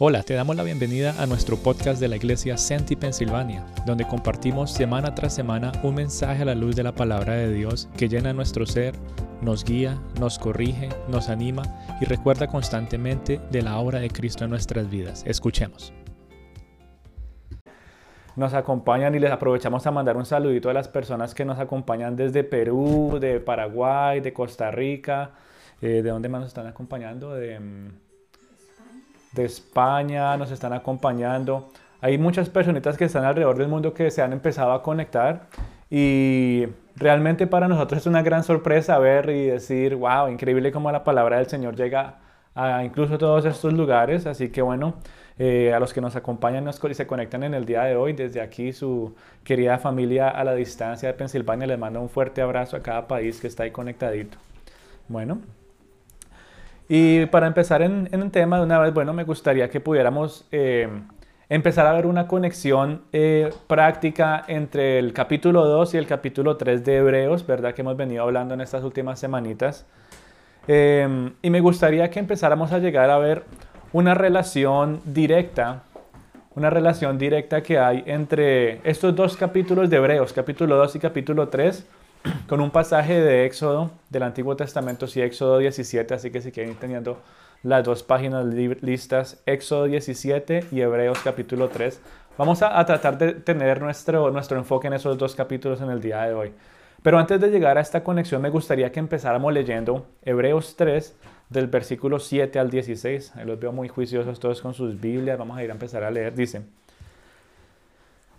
Hola, te damos la bienvenida a nuestro podcast de la iglesia Senti Pensilvania, donde compartimos semana tras semana un mensaje a la luz de la palabra de Dios que llena nuestro ser, nos guía, nos corrige, nos anima y recuerda constantemente de la obra de Cristo en nuestras vidas. Escuchemos. Nos acompañan y les aprovechamos a mandar un saludito a las personas que nos acompañan desde Perú, de Paraguay, de Costa Rica, eh, ¿de dónde más nos están acompañando? De, mm, de España, nos están acompañando. Hay muchas personitas que están alrededor del mundo que se han empezado a conectar y realmente para nosotros es una gran sorpresa ver y decir, wow, increíble cómo la palabra del Señor llega a incluso todos estos lugares. Así que bueno, eh, a los que nos acompañan y se conectan en el día de hoy, desde aquí su querida familia a la distancia de Pensilvania, les mando un fuerte abrazo a cada país que está ahí conectadito. Bueno, y para empezar en, en el tema de una vez, bueno, me gustaría que pudiéramos eh, empezar a ver una conexión eh, práctica entre el capítulo 2 y el capítulo 3 de Hebreos, ¿verdad? Que hemos venido hablando en estas últimas semanitas. Eh, y me gustaría que empezáramos a llegar a ver una relación directa, una relación directa que hay entre estos dos capítulos de Hebreos, capítulo 2 y capítulo 3, con un pasaje de Éxodo del Antiguo Testamento, sí, Éxodo 17, así que si quieren ir teniendo las dos páginas listas, Éxodo 17 y Hebreos capítulo 3. Vamos a, tratar de tener nuestro, nuestro enfoque en esos dos capítulos en el día de hoy. Pero antes de llegar a esta conexión, me gustaría que empezáramos leyendo Hebreos 3, del versículo 7 al 16. Ahí los veo muy juiciosos todos con sus Biblias. Vamos a ir a empezar a leer. Dice,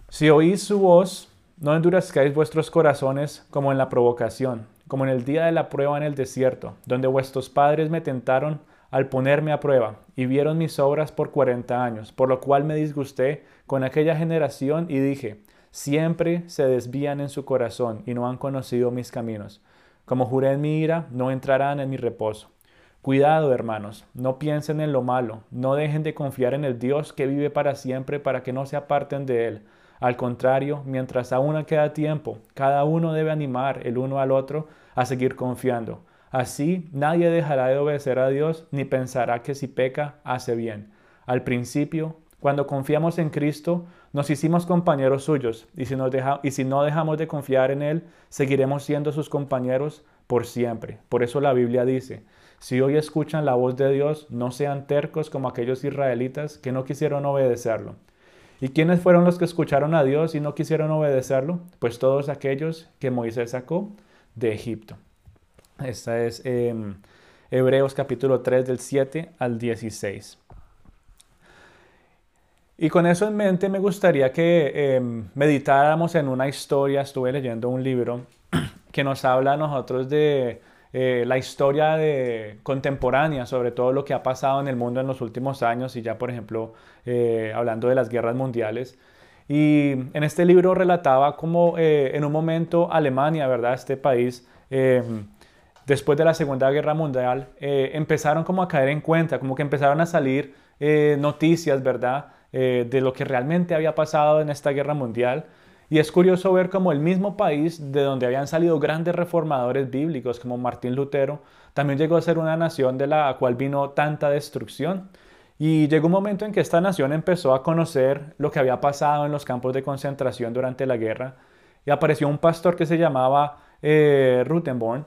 si oís su voz, no endurezcáis vuestros corazones como en la provocación, como en el día de la prueba en el desierto, donde vuestros padres me tentaron al ponerme a prueba y vieron mis obras por cuarenta años, por lo cual me disgusté con aquella generación y dije, siempre se desvían en su corazón y no han conocido mis caminos. Como juré en mi ira, no entrarán en mi reposo. Cuidado, hermanos, no piensen en lo malo, no dejen de confiar en el Dios que vive para siempre para que no se aparten de Él al contrario, mientras aún queda tiempo, cada uno debe animar el uno al otro a seguir confiando. Así nadie dejará de obedecer a Dios ni pensará que si peca hace bien. Al principio, cuando confiamos en Cristo, nos hicimos compañeros suyos y si, y si no dejamos de confiar en Él, seguiremos siendo sus compañeros por siempre. Por eso la Biblia dice, si hoy escuchan la voz de Dios, no sean tercos como aquellos israelitas que no quisieron obedecerlo. ¿Y quiénes fueron los que escucharon a Dios y no quisieron obedecerlo? Pues todos aquellos que Moisés sacó de Egipto. Esta es em, Hebreos capítulo 3 del 7 al 16. Y con eso en mente me gustaría que em, meditáramos en una historia, estuve leyendo un libro que nos habla a nosotros de eh, la historia contemporánea sobre todo lo que ha pasado en el mundo en los últimos años y ya por ejemplo eh, hablando de las guerras mundiales. Y en este libro relataba cómo eh, en un momento Alemania, ¿verdad? Este país, después de la Segunda Guerra Mundial, empezaron como a caer en cuenta, como que empezaron a salir noticias, ¿verdad? de lo que realmente había pasado en esta guerra mundial. Y es curioso ver cómo el mismo país de donde habían salido grandes reformadores bíblicos como Martín Lutero, también llegó a ser una nación de la cual vino tanta destrucción. Y llegó un momento en que esta nación empezó a conocer lo que había pasado en los campos de concentración durante la guerra. Y apareció un pastor que se llamaba eh, Rutenborn.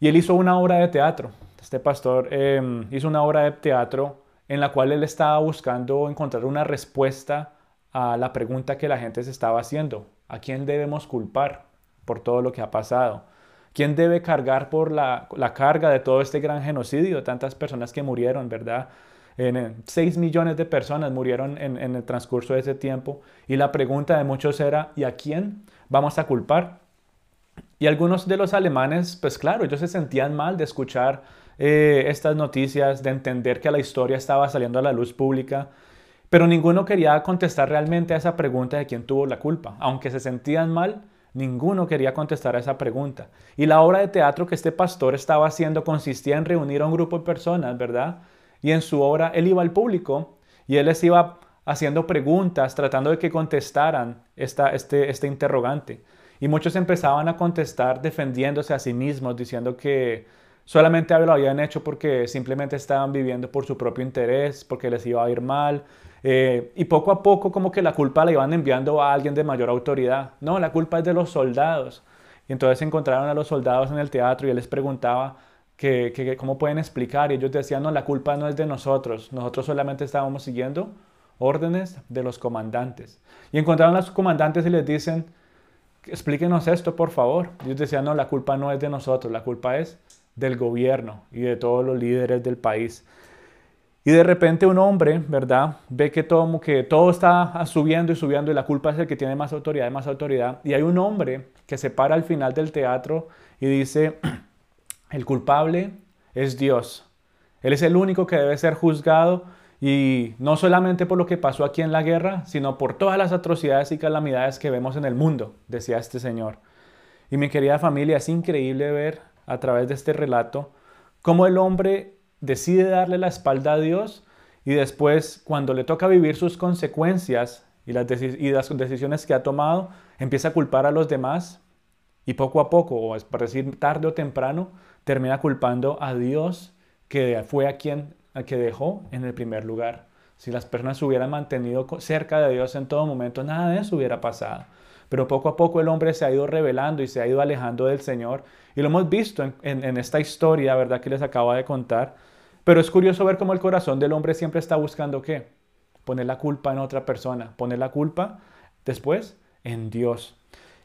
Y él hizo una obra de teatro. Este pastor em, hizo una obra de teatro en la cual él estaba buscando encontrar una respuesta a la pregunta que la gente se estaba haciendo. ¿A quién debemos culpar por todo lo que ha pasado? ¿Quién debe cargar por la, carga de todo este gran genocidio? Tantas personas que murieron, ¿verdad? En, 6 millones de personas murieron en, en el transcurso de ese tiempo. Y la pregunta de muchos era, ¿y a quién vamos a culpar? Y algunos de los alemanes, pues claro, ellos se sentían mal de escuchar eh, estas noticias, de entender que la historia estaba saliendo a la luz pública pero ninguno quería contestar realmente a esa pregunta de quién tuvo la culpa. Aunque se sentían mal, ninguno quería contestar a esa pregunta. Y la obra de teatro que este pastor estaba haciendo consistía en reunir a un grupo de personas, ¿verdad? Y en su obra él iba al público y él les iba haciendo preguntas, tratando de que contestaran esta, este, este interrogante. Y muchos empezaban a contestar defendiéndose a sí mismos, diciendo que solamente lo habían hecho porque simplemente estaban viviendo por su propio interés, porque les iba a ir mal. Eh, y poco a poco como que la culpa la iban enviando a alguien de mayor autoridad. No, la culpa es de los soldados. Y entonces encontraron a los soldados en el teatro y él les preguntaba que, cómo pueden explicar. Y ellos decían, no, la culpa no es de nosotros. Nosotros solamente estábamos siguiendo órdenes de los comandantes. Y encontraron a los comandantes y les dicen, explíquenos esto, por favor. Ellos decían, no, la culpa no es de nosotros, la culpa es del gobierno y de todos los líderes del país. Y de repente un hombre, ¿verdad? Ve que todo, que todo está subiendo y subiendo y la culpa es el que tiene más autoridad y más autoridad. Y hay un hombre que se para al final del teatro y dice, el culpable es Dios. Él es el único que debe ser juzgado y no solamente por lo que pasó aquí en la guerra, sino por todas las atrocidades y calamidades que vemos en el mundo, decía este señor. Y mi querida familia, es increíble ver a través de este relato cómo el hombre decide darle la espalda a Dios y después cuando le toca vivir sus consecuencias y las, decisiones que ha tomado, empieza a culpar a los demás y poco a poco, o es para decir tarde o temprano, termina culpando a Dios que fue a quien a que dejó en el primer lugar. Si las personas se hubieran mantenido cerca de Dios en todo momento, nada de eso hubiera pasado. Pero poco a poco el hombre se ha ido revelando y se ha ido alejando del Señor. Y lo hemos visto en, esta historia, ¿verdad? Que les acabo de contar. Pero es curioso ver cómo el corazón del hombre siempre está buscando qué? Poner la culpa en otra persona. Poner la culpa después en Dios.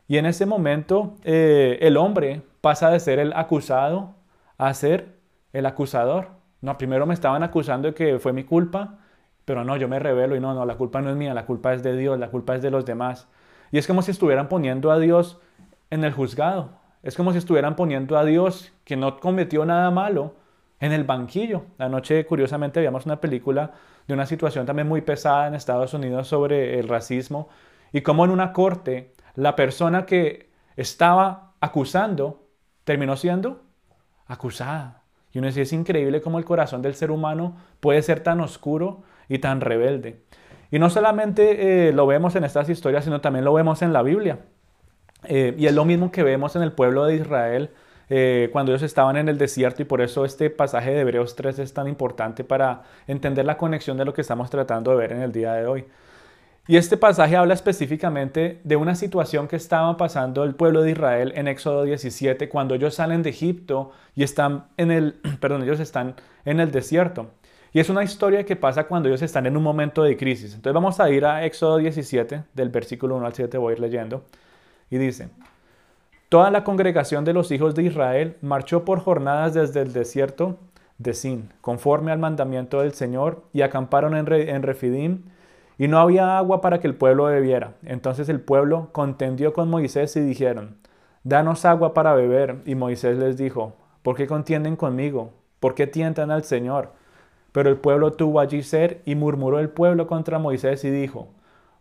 Y en ese momento eh, el hombre pasa de ser el acusado a ser el acusador. No, primero me estaban acusando de que fue mi culpa, pero no, yo me revelo y no, no, la culpa no es mía, la culpa es de Dios, la culpa es de los demás. Y es como si estuvieran poniendo a Dios en el juzgado. Es como si estuvieran poniendo a Dios, que no cometió nada malo, en el banquillo. Anoche, curiosamente, veíamos una película de una situación también muy pesada en Estados Unidos sobre el racismo y cómo en una corte la persona que estaba acusando terminó siendo acusada. Y uno dice, es increíble cómo el corazón del ser humano puede ser tan oscuro y tan rebelde. Y no solamente eh, lo vemos en estas historias, sino también lo vemos en la Biblia. Eh, y es lo mismo que vemos en el pueblo de Israel eh, cuando ellos estaban en el desierto y por eso este pasaje de Hebreos 3 es tan importante para entender la conexión de lo que estamos tratando de ver en el día de hoy. Y este pasaje habla específicamente de una situación que estaba pasando el pueblo de Israel en Éxodo 17 cuando ellos salen de Egipto y están en el, perdón, ellos están en el desierto. Y es una historia que pasa cuando ellos están en un momento de crisis. Entonces vamos a ir a Éxodo 17, del versículo 1 al 7 voy a ir leyendo. Y dice, Toda la congregación de los hijos de Israel marchó por jornadas desde el desierto de Sin, conforme al mandamiento del Señor, y acamparon en, en Refidim, y no había agua para que el pueblo bebiera. Entonces el pueblo contendió con Moisés y dijeron, Danos agua para beber. Y Moisés les dijo, ¿por qué contienden conmigo? ¿Por qué tientan al Señor? Pero el pueblo tuvo allí ser y murmuró el pueblo contra Moisés y dijo,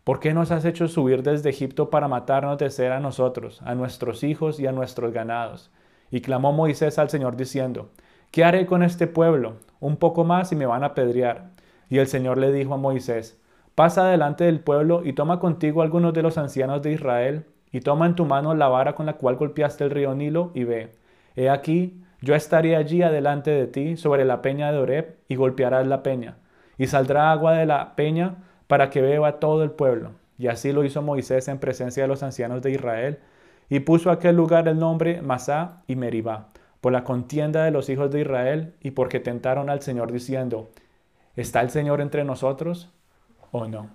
¿por qué nos has hecho subir desde Egipto para matarnos de ser a nosotros, a nuestros hijos y a nuestros ganados? Y clamó Moisés al Señor diciendo, ¿qué haré con este pueblo? Un poco más y me van a apedrear. Y el Señor le dijo a Moisés, Pasa delante del pueblo y toma contigo algunos de los ancianos de Israel, y toma en tu mano la vara con la cual golpeaste el río Nilo, y ve. He aquí, yo estaré allí adelante de ti sobre la peña de Oreb, y golpearás la peña, y saldrá agua de la peña para que beba todo el pueblo. Y así lo hizo Moisés en presencia de los ancianos de Israel, y puso a aquel lugar el nombre Masá y Meribá, por la contienda de los hijos de Israel, y porque tentaron al Señor diciendo, ¿Está el Señor entre nosotros? o no.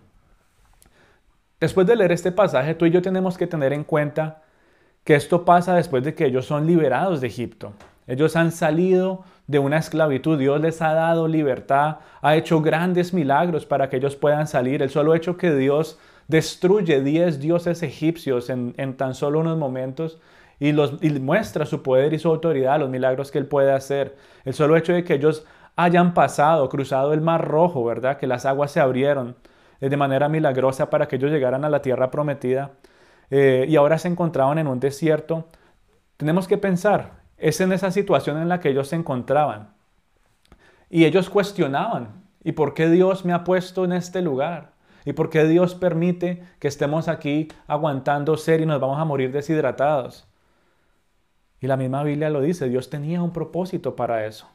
Después de leer este pasaje, tú y yo tenemos que tener en cuenta que esto pasa después de que ellos son liberados de Egipto. Ellos han salido de una esclavitud, Dios les ha dado libertad, ha hecho grandes milagros para que ellos puedan salir. El solo hecho que Dios destruye 10 dioses egipcios en, tan solo unos momentos y, los, muestra su poder y su autoridad, los milagros que Él puede hacer. El solo hecho de que ellos hayan pasado, cruzado el mar rojo, ¿verdad? Que las aguas se abrieron eh, de manera milagrosa para que ellos llegaran a la tierra prometida eh, y ahora se encontraban en un desierto. Tenemos que pensar, es en esa situación en la que ellos se encontraban. Y ellos cuestionaban, ¿y por qué Dios me ha puesto en este lugar? ¿Y por qué Dios permite que estemos aquí aguantando ser y nos vamos a morir deshidratados? Y la misma Biblia lo dice, Dios tenía un propósito para eso.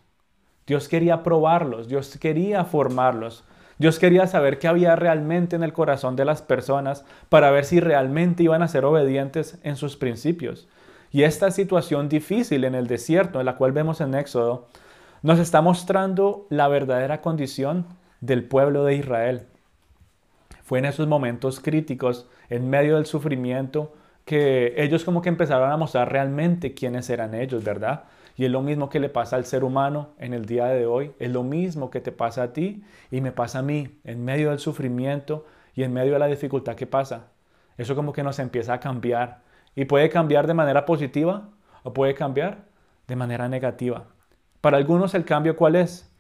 Dios quería probarlos, Dios quería formarlos, Dios quería saber qué había realmente en el corazón de las personas para ver si realmente iban a ser obedientes en sus principios. Y esta situación difícil en el desierto, en la cual vemos en Éxodo, nos está mostrando la verdadera condición del pueblo de Israel. Fue en esos momentos críticos, en medio del sufrimiento, que ellos como que empezaron a mostrar realmente quiénes eran ellos, ¿verdad? Y es lo mismo que le pasa al ser humano en el día de hoy, es lo mismo que te pasa a ti y me pasa a mí, en medio del sufrimiento y en medio de la dificultad que pasa. Eso como que nos empieza a cambiar y puede cambiar de manera positiva o puede cambiar de manera negativa. Para algunos el cambio cuál es?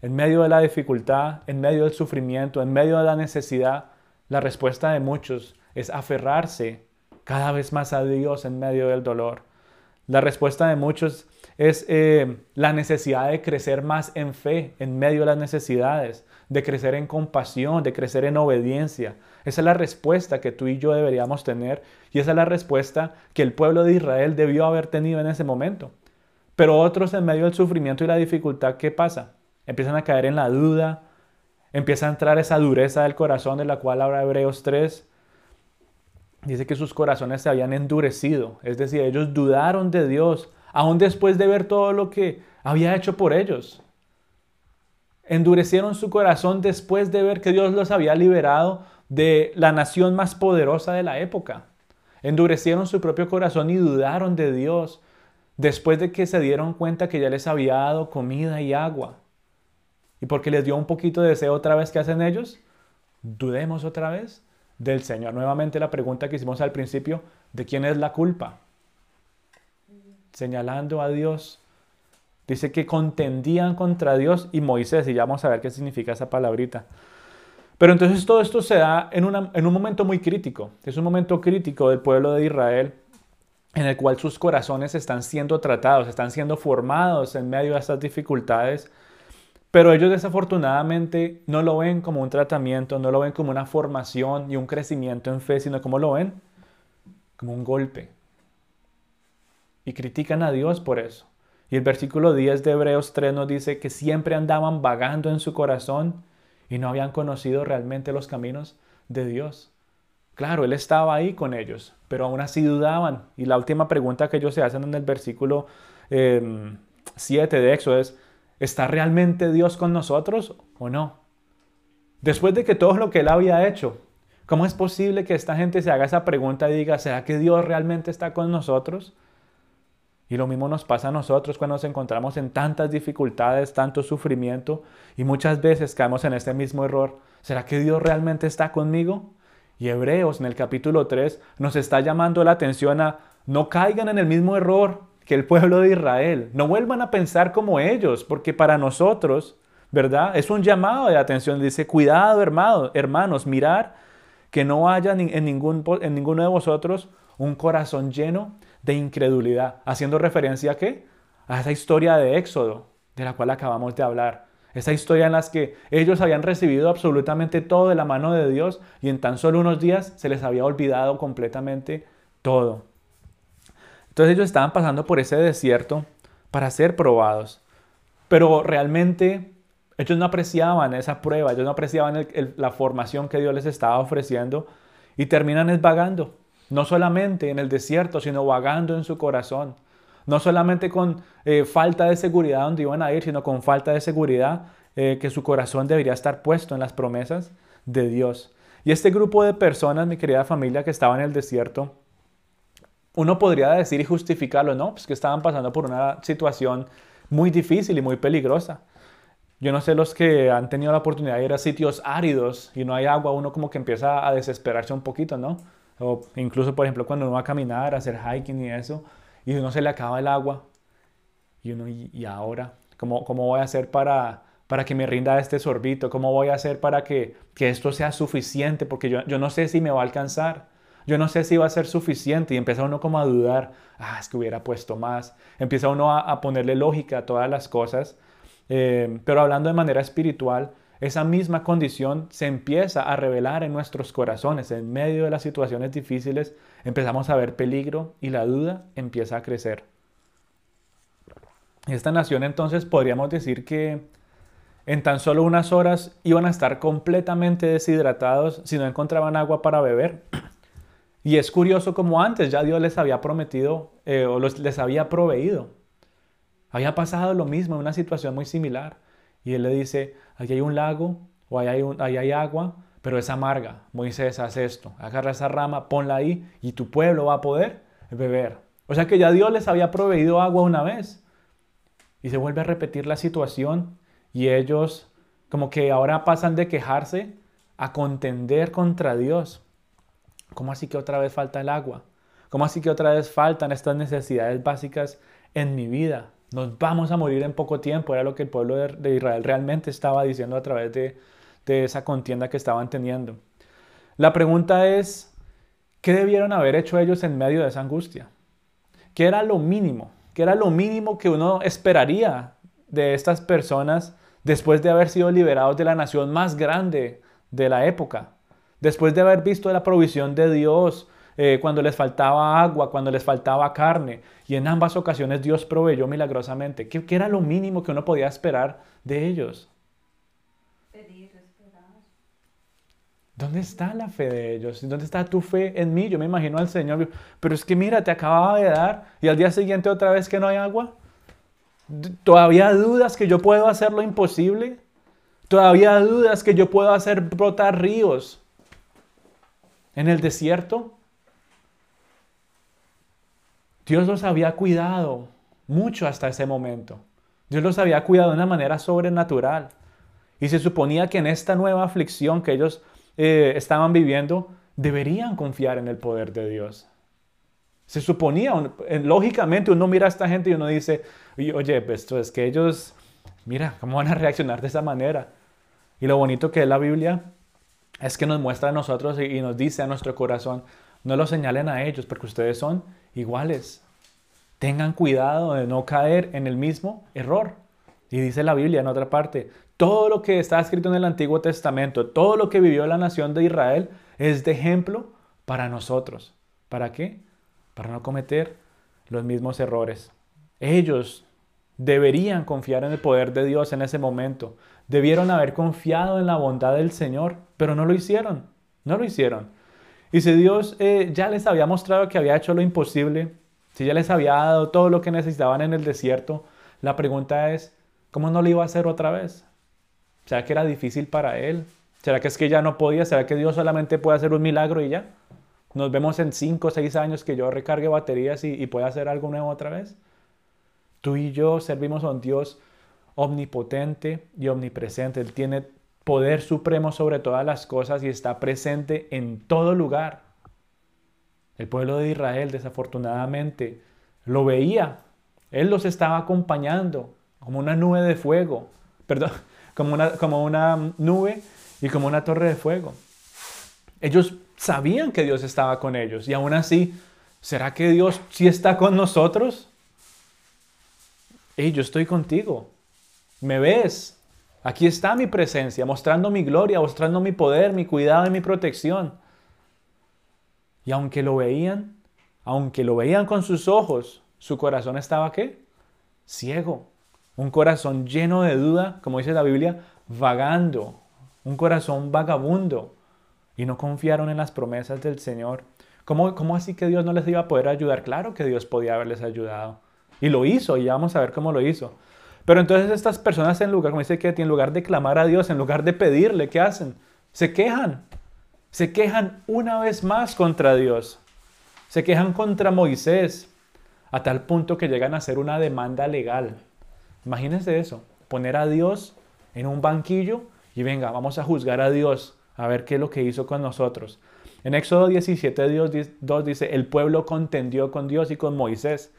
En medio de la dificultad, en medio del sufrimiento, en medio de la necesidad, la respuesta de muchos es aferrarse cada vez más a Dios en medio del dolor. La respuesta de muchos es eh, la necesidad de crecer más en fe en medio de las necesidades, de crecer en compasión, de crecer en obediencia. Esa es la respuesta que tú y yo deberíamos tener y esa es la respuesta que el pueblo de Israel debió haber tenido en ese momento. Pero otros en medio del sufrimiento y la dificultad, ¿qué pasa? Empiezan a caer en la duda, empieza a entrar esa dureza del corazón de la cual habla Hebreos 3. Dice que sus corazones se habían endurecido, es decir, ellos dudaron de Dios, aún después de ver todo lo que había hecho por ellos. Endurecieron su corazón después de ver que Dios los había liberado de la nación más poderosa de la época. Endurecieron su propio corazón y dudaron de Dios después de que se dieron cuenta que ya les había dado comida y agua. Y porque les dio un poquito de deseo otra vez que hacen ellos, dudemos otra vez del Señor. Nuevamente la pregunta que hicimos al principio, ¿de quién es la culpa? Señalando a Dios. Dice que contendían contra Dios y Moisés, y ya vamos a ver qué significa esa palabrita. Pero entonces todo esto se da en, en un momento muy crítico. Es un momento crítico del pueblo de Israel en el cual sus corazones están siendo tratados, están siendo formados en medio de estas dificultades. Pero ellos desafortunadamente no lo ven como un tratamiento, no lo ven como una formación y un crecimiento en fe, sino como lo ven como un golpe, y critican a Dios por eso. Y el versículo 10 de Hebreos 3 nos dice que siempre andaban vagando en su corazón y no habían conocido realmente los caminos de Dios. Claro, Él estaba ahí con ellos, pero aún así dudaban. Y la última pregunta que ellos se hacen en el versículo 7 em, de Éxodo es, ¿está realmente Dios con nosotros o no? Después de que todo lo que Él había hecho, ¿cómo es posible que esta gente se haga esa pregunta y diga, ¿será que Dios realmente está con nosotros? Y lo mismo nos pasa a nosotros cuando nos encontramos en tantas dificultades, tanto sufrimiento y muchas veces caemos en este mismo error. ¿Será que Dios realmente está conmigo? Y Hebreos en el capítulo 3 nos está llamando la atención a no caigan en el mismo error que el pueblo de Israel. No vuelvan a pensar como ellos, porque para nosotros, ¿verdad? Es un llamado de atención. Dice, cuidado hermano, hermanos, mirar que no haya en, ningún, en ninguno de vosotros un corazón lleno de incredulidad, haciendo referencia a qué? A esa historia de Éxodo, de la cual acabamos de hablar. Esa historia en la que ellos habían recibido absolutamente todo de la mano de Dios y en tan solo unos días se les había olvidado completamente todo. Entonces ellos estaban pasando por ese desierto para ser probados. Pero realmente ellos no apreciaban esa prueba, ellos no apreciaban la formación que Dios les estaba ofreciendo y terminan esvagando no solamente en el desierto, sino vagando en su corazón. No solamente con eh, falta de seguridad donde iban a ir, sino con falta de seguridad eh, que su corazón debería estar puesto en las promesas de Dios. Y este grupo de personas, mi querida familia, que estaba en el desierto, uno podría decir y justificarlo, no, pues que estaban pasando por una situación muy difícil y muy peligrosa. Yo no sé los que han tenido la oportunidad de ir a sitios áridos y no hay agua, uno como que empieza a desesperarse un poquito, ¿no? Incluso, por ejemplo, cuando uno va a caminar, a hacer hiking y eso, y uno se le acaba el agua, y uno, ¿y, ahora? ¿Cómo, ¿Cómo voy a hacer para, para que me rinda este sorbito? ¿Cómo voy a hacer para que, que esto sea suficiente? Porque yo, yo, no sé si me va a alcanzar. Yo no sé si va a ser suficiente. Y empieza uno como a dudar. Ah, es que hubiera puesto más. Empieza uno a, a ponerle lógica a todas las cosas. Eh, pero hablando de manera espiritual, esa misma condición se empieza a revelar en nuestros corazones. En medio de las situaciones difíciles empezamos a ver peligro y la duda empieza a crecer. Esta nación entonces podríamos decir que en tan solo unas horas iban a estar completamente deshidratados si no encontraban agua para beber. Y es curioso como antes ya Dios les había prometido eh, o les había proveído. Había pasado lo mismo una situación muy similar. Y Él le dice, aquí hay un lago o ahí hay, agua, pero es amarga. Moisés, hace esto, agarra esa rama, ponla ahí y tu pueblo va a poder beber. O sea que ya Dios les había proveído agua una vez. Y se vuelve a repetir la situación y ellos como que ahora pasan de quejarse a contender contra Dios. ¿Cómo así que otra vez falta el agua? ¿Cómo así que otra vez faltan estas necesidades básicas en mi vida? Nos vamos a morir en poco tiempo, era lo que el pueblo de Israel realmente estaba diciendo a través de, esa contienda que estaban teniendo. La pregunta es, ¿qué debieron haber hecho ellos en medio de esa angustia? ¿Qué era lo mínimo? ¿Qué era lo mínimo que uno esperaría de estas personas después de haber sido liberados de la nación más grande de la época? Después de haber visto la provisión de Dios eh, cuando les faltaba agua, cuando les faltaba carne, y en ambas ocasiones Dios proveyó milagrosamente. ¿Qué, qué era lo mínimo que uno podía esperar de ellos? ¿Dónde está la fe de ellos? ¿Dónde está tu fe en mí? Yo me imagino al Señor, pero es que mira, te acababa de dar y al día siguiente otra vez que no hay agua. ¿Todavía dudas que yo puedo hacer lo imposible? ¿Todavía dudas que yo puedo hacer brotar ríos en el desierto? Dios los había cuidado mucho hasta ese momento. Dios los había cuidado de una manera sobrenatural. Y se suponía que en esta nueva aflicción que ellos eh, estaban viviendo, deberían confiar en el poder de Dios. Se suponía, lógicamente uno mira a esta gente y uno dice, oye, pues esto es que ellos, mira, ¿cómo van a reaccionar de esa manera? Y lo bonito que es la Biblia es que nos muestra a nosotros y nos dice a nuestro corazón, no lo señalen a ellos porque ustedes son iguales. Tengan cuidado de no caer en el mismo error. Y dice la Biblia en otra parte, todo lo que está escrito en el Antiguo Testamento, todo lo que vivió la nación de Israel es de ejemplo para nosotros. ¿Para qué? Para no cometer los mismos errores. Ellos deberían confiar en el poder de Dios en ese momento. Debieron haber confiado en la bondad del Señor, pero no lo hicieron. No lo hicieron. Y si Dios eh, ya les había mostrado que había hecho lo imposible, si ya les había dado todo lo que necesitaban en el desierto, la pregunta es, ¿cómo no lo iba a hacer otra vez? ¿Será que era difícil para él? ¿Será que es que ya no podía? ¿Será que Dios solamente puede hacer un milagro y ya? Nos vemos en 5 o 6 años que yo recargue baterías y, y pueda hacer algo nuevo otra vez. Tú y yo servimos a un Dios omnipotente y omnipresente. Él tiene poder supremo sobre todas las cosas y está presente en todo lugar. El pueblo de Israel desafortunadamente lo veía. Él los estaba acompañando como una nube de fuego. Perdón, como una, como una nube y como una torre de fuego. Ellos sabían que Dios estaba con ellos y aún así, ¿será que Dios sí está con nosotros? Hey, yo estoy contigo. ¿Me ves? Aquí está mi presencia, mostrando mi gloria, mostrando mi poder, mi cuidado y mi protección. Y aunque lo veían, aunque lo veían con sus ojos, su corazón estaba qué? Ciego. Un corazón lleno de duda, como dice la Biblia, vagando. Un corazón vagabundo. Y no confiaron en las promesas del Señor. ¿Cómo, ¿Cómo así que Dios no les iba a poder ayudar? Claro que Dios podía haberles ayudado. Y lo hizo, y vamos a ver cómo lo hizo. Pero entonces estas personas en lugar, como dice que en lugar de clamar a Dios, en lugar de pedirle, ¿qué hacen? Se quejan. Se quejan una vez más contra Dios. Se quejan contra Moisés, a tal punto que llegan a hacer una demanda legal. Imagínense eso, poner a Dios en un banquillo y venga, vamos a juzgar a Dios, a ver qué es lo que hizo con nosotros. En Éxodo 17, Dios 2 dice, el pueblo contendió con Dios y con Moisés.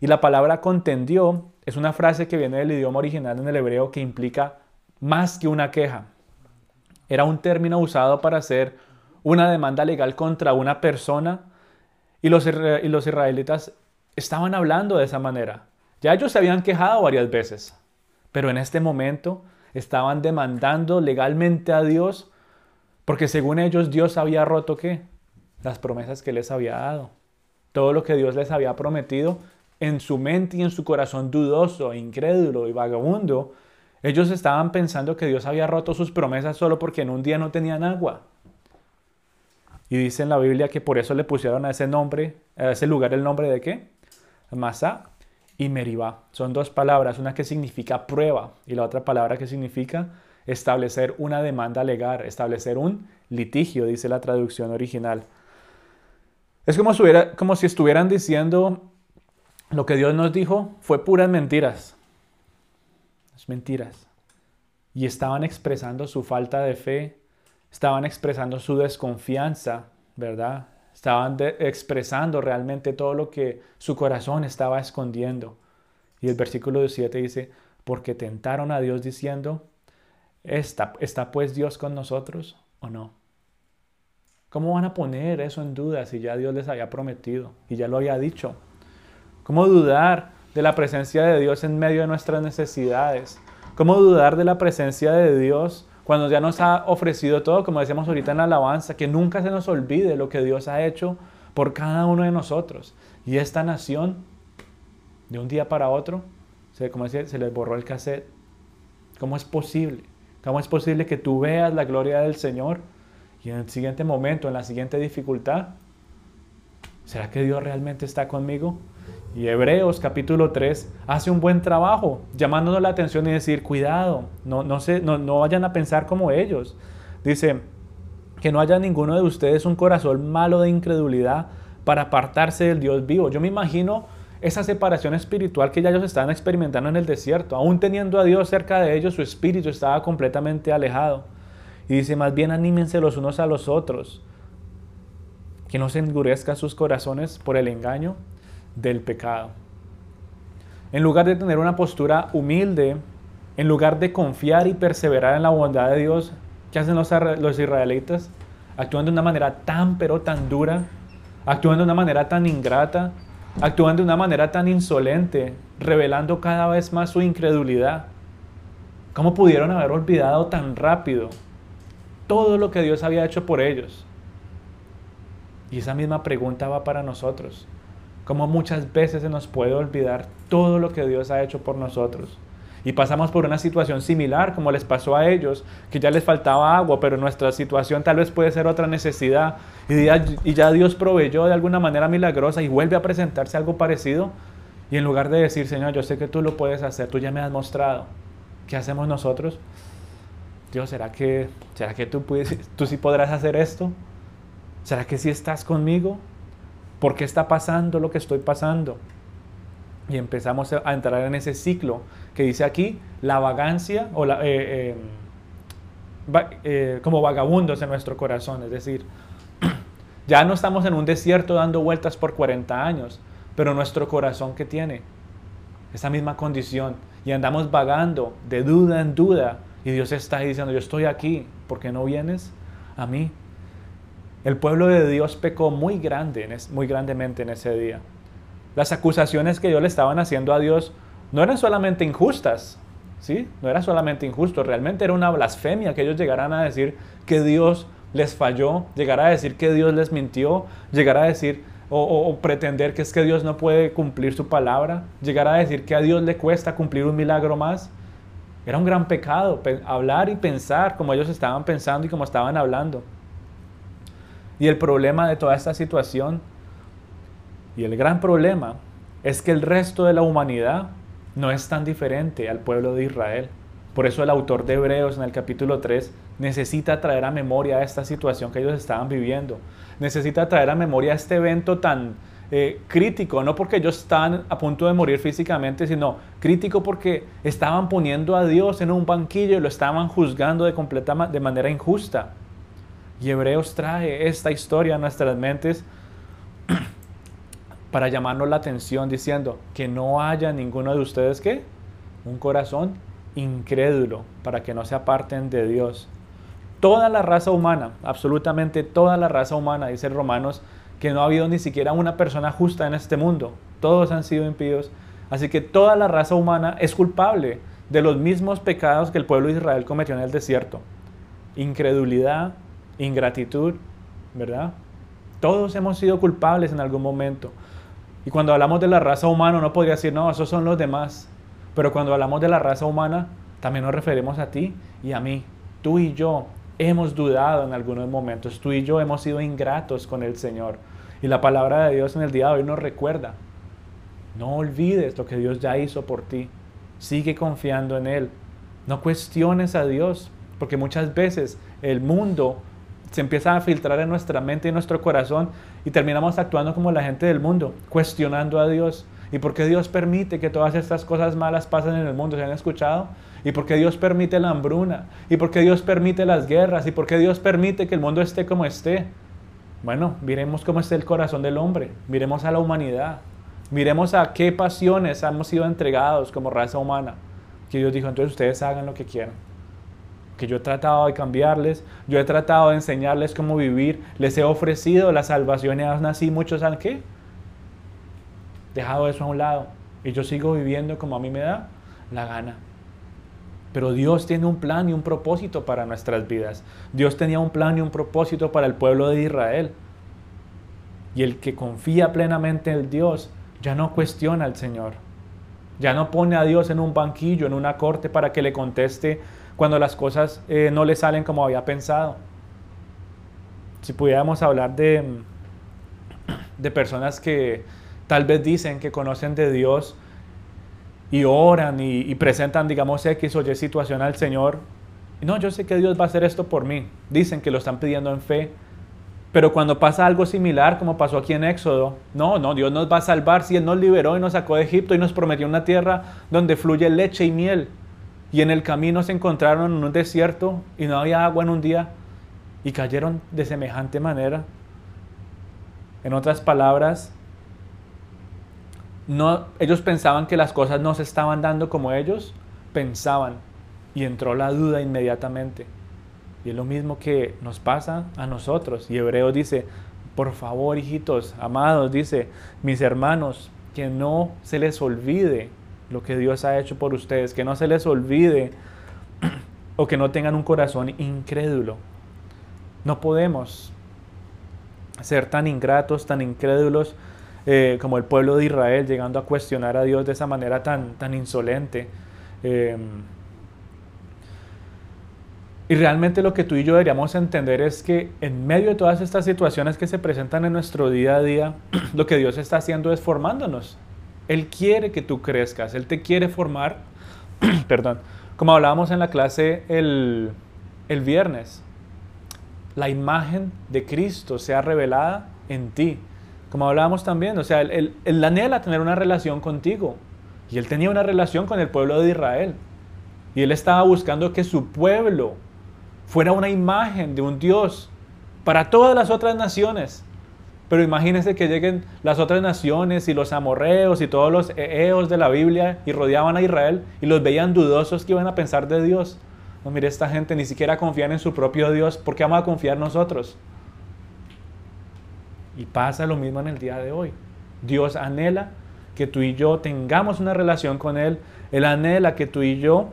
Y la palabra contendió es una frase que viene del idioma original en el hebreo que implica más que una queja. Era un término usado para hacer una demanda legal contra una persona y los, y los israelitas estaban hablando de esa manera. Ya ellos se habían quejado varias veces, pero en este momento estaban demandando legalmente a Dios porque según ellos Dios había roto qué? Las promesas que les había dado. Todo lo que Dios les había prometido en su mente y en su corazón dudoso, incrédulo y vagabundo, ellos estaban pensando que Dios había roto sus promesas solo porque en un día no tenían agua. Y dice en la Biblia que por eso le pusieron a ese nombre, a ese lugar el nombre de qué? Masá y Meribá. Son dos palabras, una que significa prueba y la otra palabra que significa establecer una demanda legal, establecer un litigio, dice la traducción original. Es como si, como si estuvieran diciendo lo que Dios nos dijo fue puras mentiras. Es mentiras. Y estaban expresando su falta de fe, estaban expresando su desconfianza, ¿verdad? Estaban expresando realmente todo lo que su corazón estaba escondiendo. Y el versículo 7 dice, porque tentaron a Dios diciendo, ¿está, ¿está pues Dios con nosotros o no? ¿Cómo van a poner eso en duda si ya Dios les había prometido y ya lo había dicho? ¿Cómo dudar de la presencia de Dios en medio de nuestras necesidades? ¿Cómo dudar de la presencia de Dios cuando ya nos ha ofrecido todo, como decíamos ahorita en la alabanza, que nunca se nos olvide lo que Dios ha hecho por cada uno de nosotros? Y esta nación, de un día para otro, se, como se les borró el cassette. ¿Cómo es posible? ¿Cómo es posible que tú veas la gloria del Señor y en el siguiente momento, en la siguiente dificultad, ¿será que Dios realmente está conmigo? Y Hebreos capítulo 3 hace un buen trabajo llamándonos la atención y decir, cuidado, no, no, se, no, no vayan a pensar como ellos. Dice, que no haya ninguno de ustedes un corazón malo de incredulidad para apartarse del Dios vivo. Yo me imagino esa separación espiritual que ya ellos estaban experimentando en el desierto. Aún teniendo a Dios cerca de ellos, su espíritu estaba completamente alejado. Y dice, más bien anímense los unos a los otros, que no se endurezcan sus corazones por el engaño del pecado. En lugar de tener una postura humilde, en lugar de confiar y perseverar en la bondad de Dios, ¿qué hacen los, los israelitas? Actúan de una manera tan pero tan dura, actúan de una manera tan ingrata, actúan de una manera tan insolente, revelando cada vez más su incredulidad. ¿Cómo pudieron haber olvidado tan rápido todo lo que Dios había hecho por ellos? Y esa misma pregunta va para nosotros como muchas veces se nos puede olvidar todo lo que Dios ha hecho por nosotros. Y pasamos por una situación similar como les pasó a ellos, que ya les faltaba agua, pero nuestra situación tal vez puede ser otra necesidad. Y ya, y ya Dios proveyó de alguna manera milagrosa y vuelve a presentarse algo parecido. Y en lugar de decir, Señor, yo sé que tú lo puedes hacer, tú ya me has mostrado. ¿Qué hacemos nosotros? Dios, ¿será que, ¿será que tú, puedes, tú sí podrás hacer esto? ¿Será que sí estás conmigo? ¿Por qué está pasando lo que estoy pasando? Y empezamos a entrar en ese ciclo que dice aquí, la vagancia o eh, eh, eh, como vagabundos en nuestro corazón. Es decir, ya no estamos en un desierto dando vueltas por 40 años, pero nuestro corazón que tiene esa misma condición y andamos vagando de duda en duda y Dios está diciendo, yo estoy aquí, ¿por qué no vienes a mí? El pueblo de Dios pecó muy grande, muy grandemente en ese día. Las acusaciones que ellos le estaban haciendo a Dios no eran solamente injustas, ¿sí? No era solamente injusto, realmente era una blasfemia que ellos llegaran a decir que Dios les falló, llegar a decir que Dios les mintió, llegar a decir o, o, pretender que es que Dios no puede cumplir su palabra, llegar a decir que a Dios le cuesta cumplir un milagro más. Era un gran pecado hablar y pensar como ellos estaban pensando y como estaban hablando. Y el problema de toda esta situación, y el gran problema, es que el resto de la humanidad no es tan diferente al pueblo de Israel. Por eso el autor de Hebreos en el capítulo 3 necesita traer a memoria esta situación que ellos estaban viviendo. Necesita traer a memoria este evento tan eh, crítico, no porque ellos estaban a punto de morir físicamente, sino crítico porque estaban poniendo a Dios en un banquillo y lo estaban juzgando de, manera injusta. Y Hebreos trae esta historia a nuestras mentes para llamarnos la atención diciendo que no haya ninguno de ustedes que un corazón incrédulo para que no se aparten de Dios. Toda la raza humana, absolutamente toda la raza humana, dice Romanos, que no ha habido ni siquiera una persona justa en este mundo. Todos han sido impíos. Así que toda la raza humana es culpable de los mismos pecados que el pueblo de Israel cometió en el desierto. Incredulidad, ingratitud, ¿verdad? Todos hemos sido culpables en algún momento. Y cuando hablamos de la raza humana, uno podría decir, no, esos son los demás. Pero cuando hablamos de la raza humana, también nos referimos a ti y a mí. Tú y yo hemos dudado en algunos momentos. Tú y yo hemos sido ingratos con el Señor. Y la palabra de Dios en el día de hoy nos recuerda. No olvides lo que Dios ya hizo por ti. Sigue confiando en Él. No cuestiones a Dios, porque muchas veces el mundo se empieza a filtrar en nuestra mente y nuestro corazón y terminamos actuando como la gente del mundo, cuestionando a Dios. ¿Y por qué Dios permite que todas estas cosas malas pasen en el mundo? ¿Se han escuchado? ¿Y por qué Dios permite la hambruna? ¿Y por qué Dios permite las guerras? ¿Y por qué Dios permite que el mundo esté como esté? Bueno, miremos cómo está el corazón del hombre, miremos a la humanidad, miremos a qué pasiones hemos sido entregados como raza humana. Que Dios dijo, entonces ustedes hagan lo que quieran que yo he tratado de cambiarles, yo he tratado de enseñarles cómo vivir, les he ofrecido la salvación y aún así muchos han qué? Dejado eso a un lado y yo sigo viviendo como a mí me da la gana. Pero Dios tiene un plan y un propósito para nuestras vidas. Dios tenía un plan y un propósito para el pueblo de Israel. Y el que confía plenamente en Dios ya no cuestiona al Señor. Ya no pone a Dios en un banquillo, en una corte para que le conteste cuando las cosas eh, no le salen como había pensado. Si pudiéramos hablar de, de personas que tal vez dicen que conocen de Dios y oran y, presentan, digamos, X o Y situación al Señor. No, yo sé que Dios va a hacer esto por mí. Dicen que lo están pidiendo en fe. Pero cuando pasa algo similar, como pasó aquí en Éxodo, no, no, Dios nos va a salvar si Él nos liberó y nos sacó de Egipto y nos prometió una tierra donde fluye leche y miel y en el camino se encontraron en un desierto y no había agua en un día y cayeron de semejante manera. En otras palabras, no, ellos pensaban que las cosas no se estaban dando como ellos pensaban y entró la duda inmediatamente. Y es lo mismo que nos pasa a nosotros. Y Hebreo dice, por favor, hijitos, amados, dice, mis hermanos, que no se les olvide lo que Dios ha hecho por ustedes, que no se les olvide o que no tengan un corazón incrédulo. No podemos ser tan ingratos, tan incrédulos eh, como el pueblo de Israel, llegando a cuestionar a Dios de esa manera tan, tan insolente. Em, y realmente lo que tú y yo deberíamos entender es que en medio de todas estas situaciones que se presentan en nuestro día a día, lo que Dios está haciendo es formándonos, él quiere que tú crezcas, Él te quiere formar, perdón, como hablábamos en la clase el, viernes, la imagen de Cristo sea revelada en ti. Como hablábamos también, o sea, él, él, anhela tener una relación contigo. Y él tenía una relación con el pueblo de Israel. Y él estaba buscando que su pueblo fuera una imagen de un Dios para todas las otras naciones. Pero imagínense que lleguen las otras naciones y los amorreos y todos los eos de la Biblia y rodeaban a Israel y los veían dudosos que iban a pensar de Dios. No, mire, esta gente ni siquiera confían en su propio Dios. ¿Por qué vamos a confiar nosotros? Y pasa lo mismo en el día de hoy. Dios anhela que tú y yo tengamos una relación con Él. Él anhela que tú y yo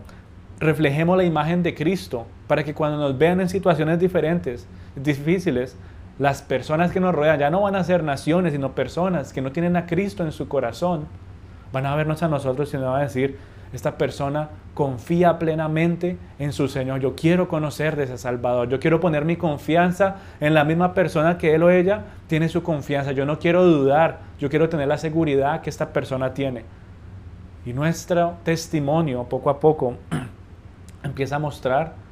reflejemos la imagen de Cristo para que cuando nos vean en situaciones diferentes, difíciles, las personas que nos rodean ya no van a ser naciones, sino personas que no tienen a Cristo en su corazón. Van a vernos a nosotros y nos van a decir, esta persona confía plenamente en su Señor. Yo quiero conocer de ese Salvador. Yo quiero poner mi confianza en la misma persona que él o ella tiene su confianza. Yo no quiero dudar. Yo quiero tener la seguridad que esta persona tiene. Y nuestro testimonio, poco a poco, empieza a mostrar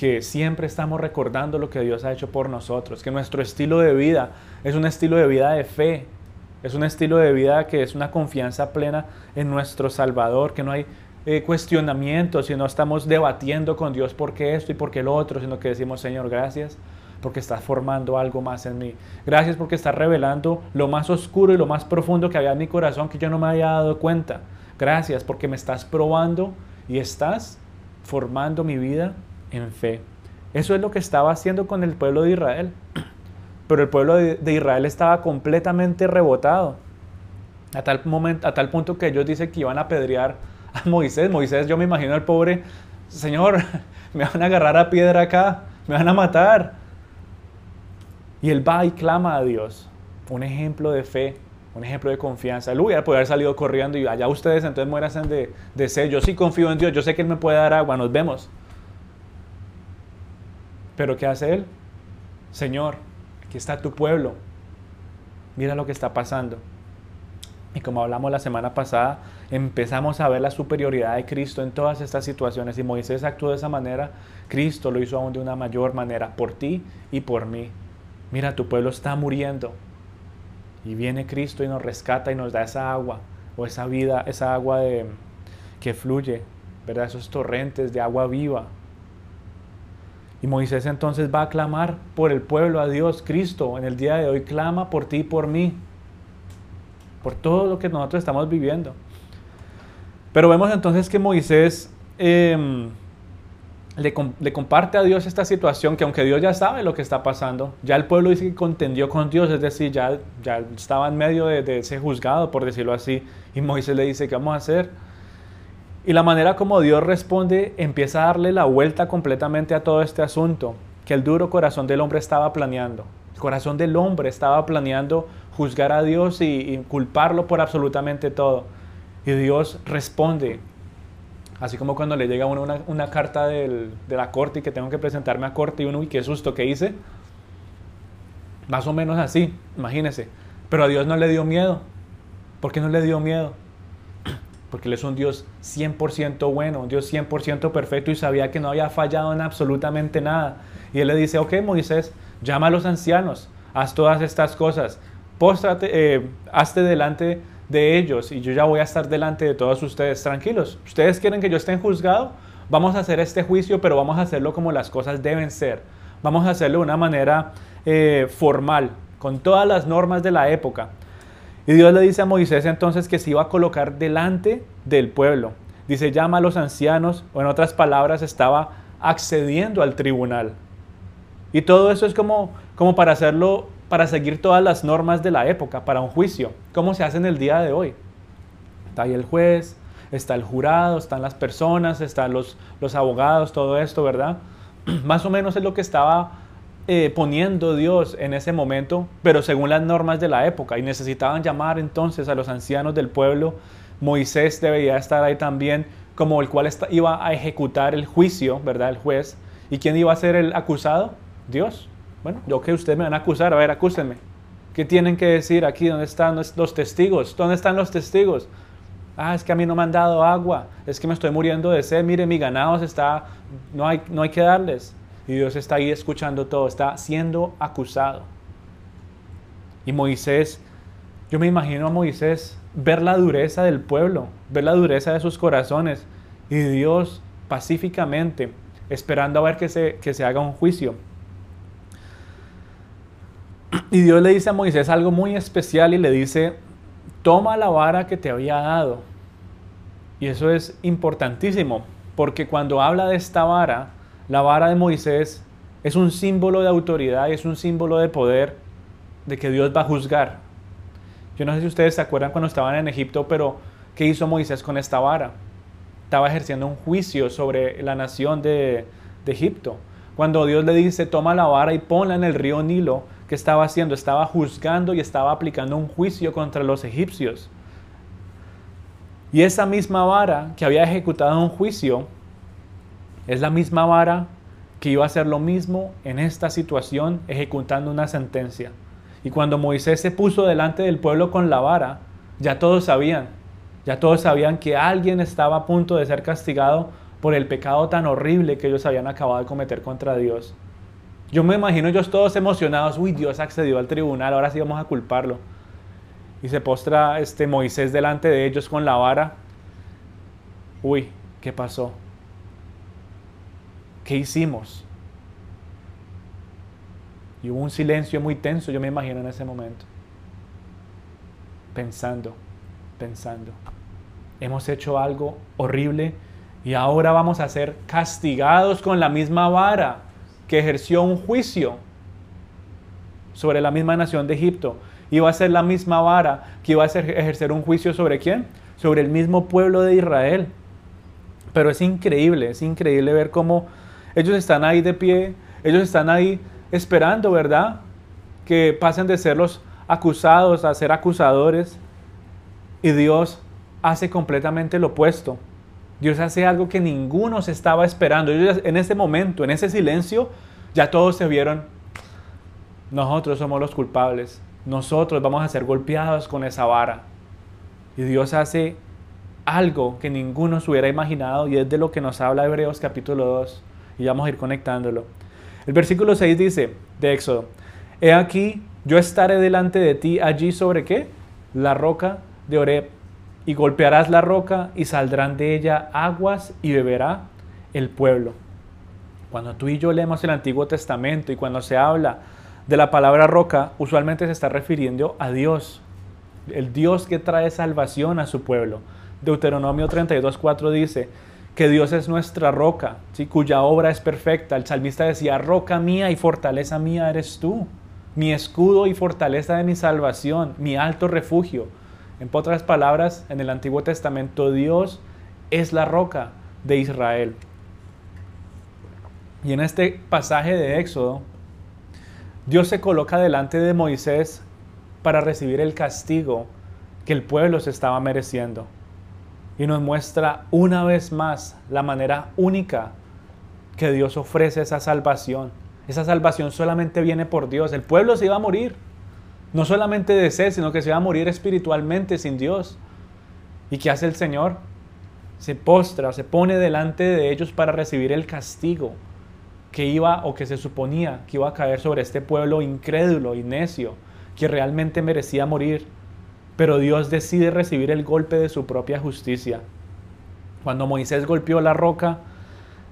que siempre estamos recordando lo que Dios ha hecho por nosotros, que nuestro estilo de vida es un estilo de vida de fe, es un estilo de vida que es una confianza plena en nuestro Salvador, que no hay eh, cuestionamientos y no estamos debatiendo con Dios por qué esto y por qué lo otro, sino que decimos, Señor, gracias porque estás formando algo más en mí. Gracias porque estás revelando lo más oscuro y lo más profundo que había en mi corazón que yo no me había dado cuenta. Gracias porque me estás probando y estás formando mi vida en fe. Eso es lo que estaba haciendo con el pueblo de Israel. Pero el pueblo de, Israel estaba completamente rebotado. A tal, momento, a tal punto que ellos dicen que iban a apedrear a Moisés. Moisés, yo me imagino al pobre, Señor, me van a agarrar a piedra acá, me van a matar. Y él va y clama a Dios. Un ejemplo de fe. un ejemplo de confianza. Él hubiera podido haber salido corriendo y allá ustedes entonces mueran de, de sed. Yo sí confío en Dios, yo sé que Él me puede dar agua, nos vemos. Pero ¿qué hace Él? Señor, aquí está tu pueblo. Mira lo que está pasando. Y como hablamos la semana pasada, empezamos a ver la superioridad de Cristo en todas estas situaciones. Y Moisés actuó de esa manera, Cristo lo hizo aún de una mayor manera, por ti y por mí. Mira, tu pueblo está muriendo. Y viene Cristo y nos rescata y nos da esa agua, o esa vida, esa agua que fluye, ¿verdad? Esos torrentes de agua viva. Y Moisés entonces va a clamar por el pueblo a Dios. Cristo en el día de hoy clama por ti y por mí. Por todo lo que nosotros estamos viviendo. Pero vemos entonces que Moisés em, le, comparte a Dios esta situación que aunque Dios ya sabe lo que está pasando, ya el pueblo dice que contendió con Dios, es decir, ya, ya estaba en medio de, de ese juzgado, por decirlo así, y Moisés le dice, ¿qué vamos a hacer? Y la manera como Dios responde empieza a darle la vuelta completamente a todo este asunto que el duro corazón del hombre estaba planeando. El corazón del hombre estaba planeando juzgar a Dios y, culparlo por absolutamente todo. Y Dios responde Así como cuando le llega a uno una, carta de la corte y que tengo que presentarme a corte y uno, uy, qué susto, ¿qué hice? Más o menos así, imagínese. Pero a Dios no le dio miedo. ¿Por qué no le dio miedo? Porque Él es un Dios 100% bueno, un Dios 100% perfecto y sabía que no había fallado en absolutamente nada. Y Él le dice, ok Moisés, llama a los ancianos, haz todas estas cosas, póstrate, eh, hazte delante de ellos y yo ya voy a estar delante de todos ustedes tranquilos. Ustedes quieren que yo esté en juzgado, vamos a hacer este juicio, pero vamos a hacerlo como las cosas deben ser. Vamos a hacerlo de una manera eh, formal, con todas las normas de la época. Y Dios le dice a Moisés entonces que se iba a colocar delante del pueblo. Dice, llama a los ancianos, o en otras palabras, estaba accediendo al tribunal. Y todo eso es como, como para hacerlo para seguir todas las normas de la época para un juicio, como se hace en el día de hoy. Está ahí el juez, está el jurado, están las personas, están los, los abogados, todo esto, ¿verdad? Más o menos es lo que estaba eh, poniendo Dios en ese momento, pero según las normas de la época. Y necesitaban llamar entonces a los ancianos del pueblo. Moisés debería estar ahí también como el cual iba a ejecutar el juicio, ¿verdad? El juez. ¿Y quién iba a ser el acusado? Dios. Bueno, yo que ustedes me van a acusar, a ver, acúsenme. ¿Qué tienen que decir aquí? ¿Dónde están los testigos? ¿Dónde están los testigos? Ah, es que a mí no me han dado agua, es que me estoy muriendo de sed, mire, mi ganado está, no hay, no hay que darles. Y Dios está ahí escuchando todo, está siendo acusado. Y Moisés, yo me imagino a Moisés ver la dureza del pueblo, ver la dureza de sus corazones y Dios pacíficamente esperando a ver que se, que se haga un juicio. Y Dios le dice a Moisés algo muy especial y le dice, toma la vara que te había dado. Y eso es importantísimo, porque cuando habla de esta vara, la vara de Moisés es un símbolo de autoridad y es un símbolo de poder de que Dios va a juzgar. Yo no sé si ustedes se acuerdan cuando estaban en Egipto, pero ¿qué hizo Moisés con esta vara? Estaba ejerciendo un juicio sobre la nación de, de Egipto. Cuando Dios le dice, toma la vara y ponla en el río Nilo, ¿Qué estaba haciendo? Estaba juzgando y estaba aplicando un juicio contra los egipcios. Y esa misma vara que había ejecutado un juicio es la misma vara que iba a hacer lo mismo en esta situación ejecutando una sentencia. Y cuando Moisés se puso delante del pueblo con la vara, ya todos sabían, ya todos sabían que alguien estaba a punto de ser castigado por el pecado tan horrible que ellos habían acabado de cometer contra Dios. Yo me imagino ellos todos emocionados, uy, Dios accedió al tribunal, ahora sí vamos a culparlo. Y se postra este Moisés delante de ellos con la vara. Uy, ¿qué pasó? ¿Qué hicimos? Y hubo un silencio muy tenso, yo me imagino en ese momento. Pensando, pensando. Hemos hecho algo horrible y ahora vamos a ser castigados con la misma vara que ejerció un juicio sobre la misma nación de Egipto. Iba a ser la misma vara que iba a ejercer un juicio sobre quién? Sobre el mismo pueblo de Israel. Pero es increíble, es increíble ver cómo ellos están ahí de pie, ellos están ahí esperando, ¿verdad? Que pasen de ser los acusados, a ser acusadores. Y Dios hace completamente lo opuesto. Dios hace algo que ninguno se estaba esperando. en ese momento, en ese silencio, ya todos se vieron, nosotros somos los culpables. Nosotros vamos a ser golpeados con esa vara. Y Dios hace algo que ninguno se hubiera imaginado y es de lo que nos habla Hebreos capítulo 2. Y vamos a ir conectándolo. El versículo 6 dice de Éxodo, He aquí, yo estaré delante de ti allí sobre qué? La roca de Oreb. Y golpearás la roca y saldrán de ella aguas y beberá el pueblo. Cuando tú y yo leemos el Antiguo Testamento y cuando se habla de la palabra roca, usualmente se está refiriendo a Dios, el Dios que trae salvación a su pueblo. Deuteronomio 32.4 dice que Dios es nuestra roca, cuya obra es perfecta. El salmista decía, roca mía y fortaleza mía eres tú, mi escudo y fortaleza de mi salvación, mi alto refugio. En otras palabras, en el Antiguo Testamento Dios es la roca de Israel. Y en este pasaje de Éxodo, Dios se coloca delante de Moisés para recibir el castigo que el pueblo se estaba mereciendo y nos muestra una vez más la manera única que Dios ofrece esa salvación. Esa salvación solamente viene por Dios. El pueblo se iba a morir, no solamente de sed, sino que se iba a morir espiritualmente sin Dios. ¿Y qué hace el Señor? Se postra, se pone delante de ellos para recibir el castigo que iba o que se suponía que iba a caer sobre este pueblo incrédulo y necio, que realmente merecía morir pero Dios decide recibir el golpe de su propia justicia. Cuando Moisés golpeó la roca,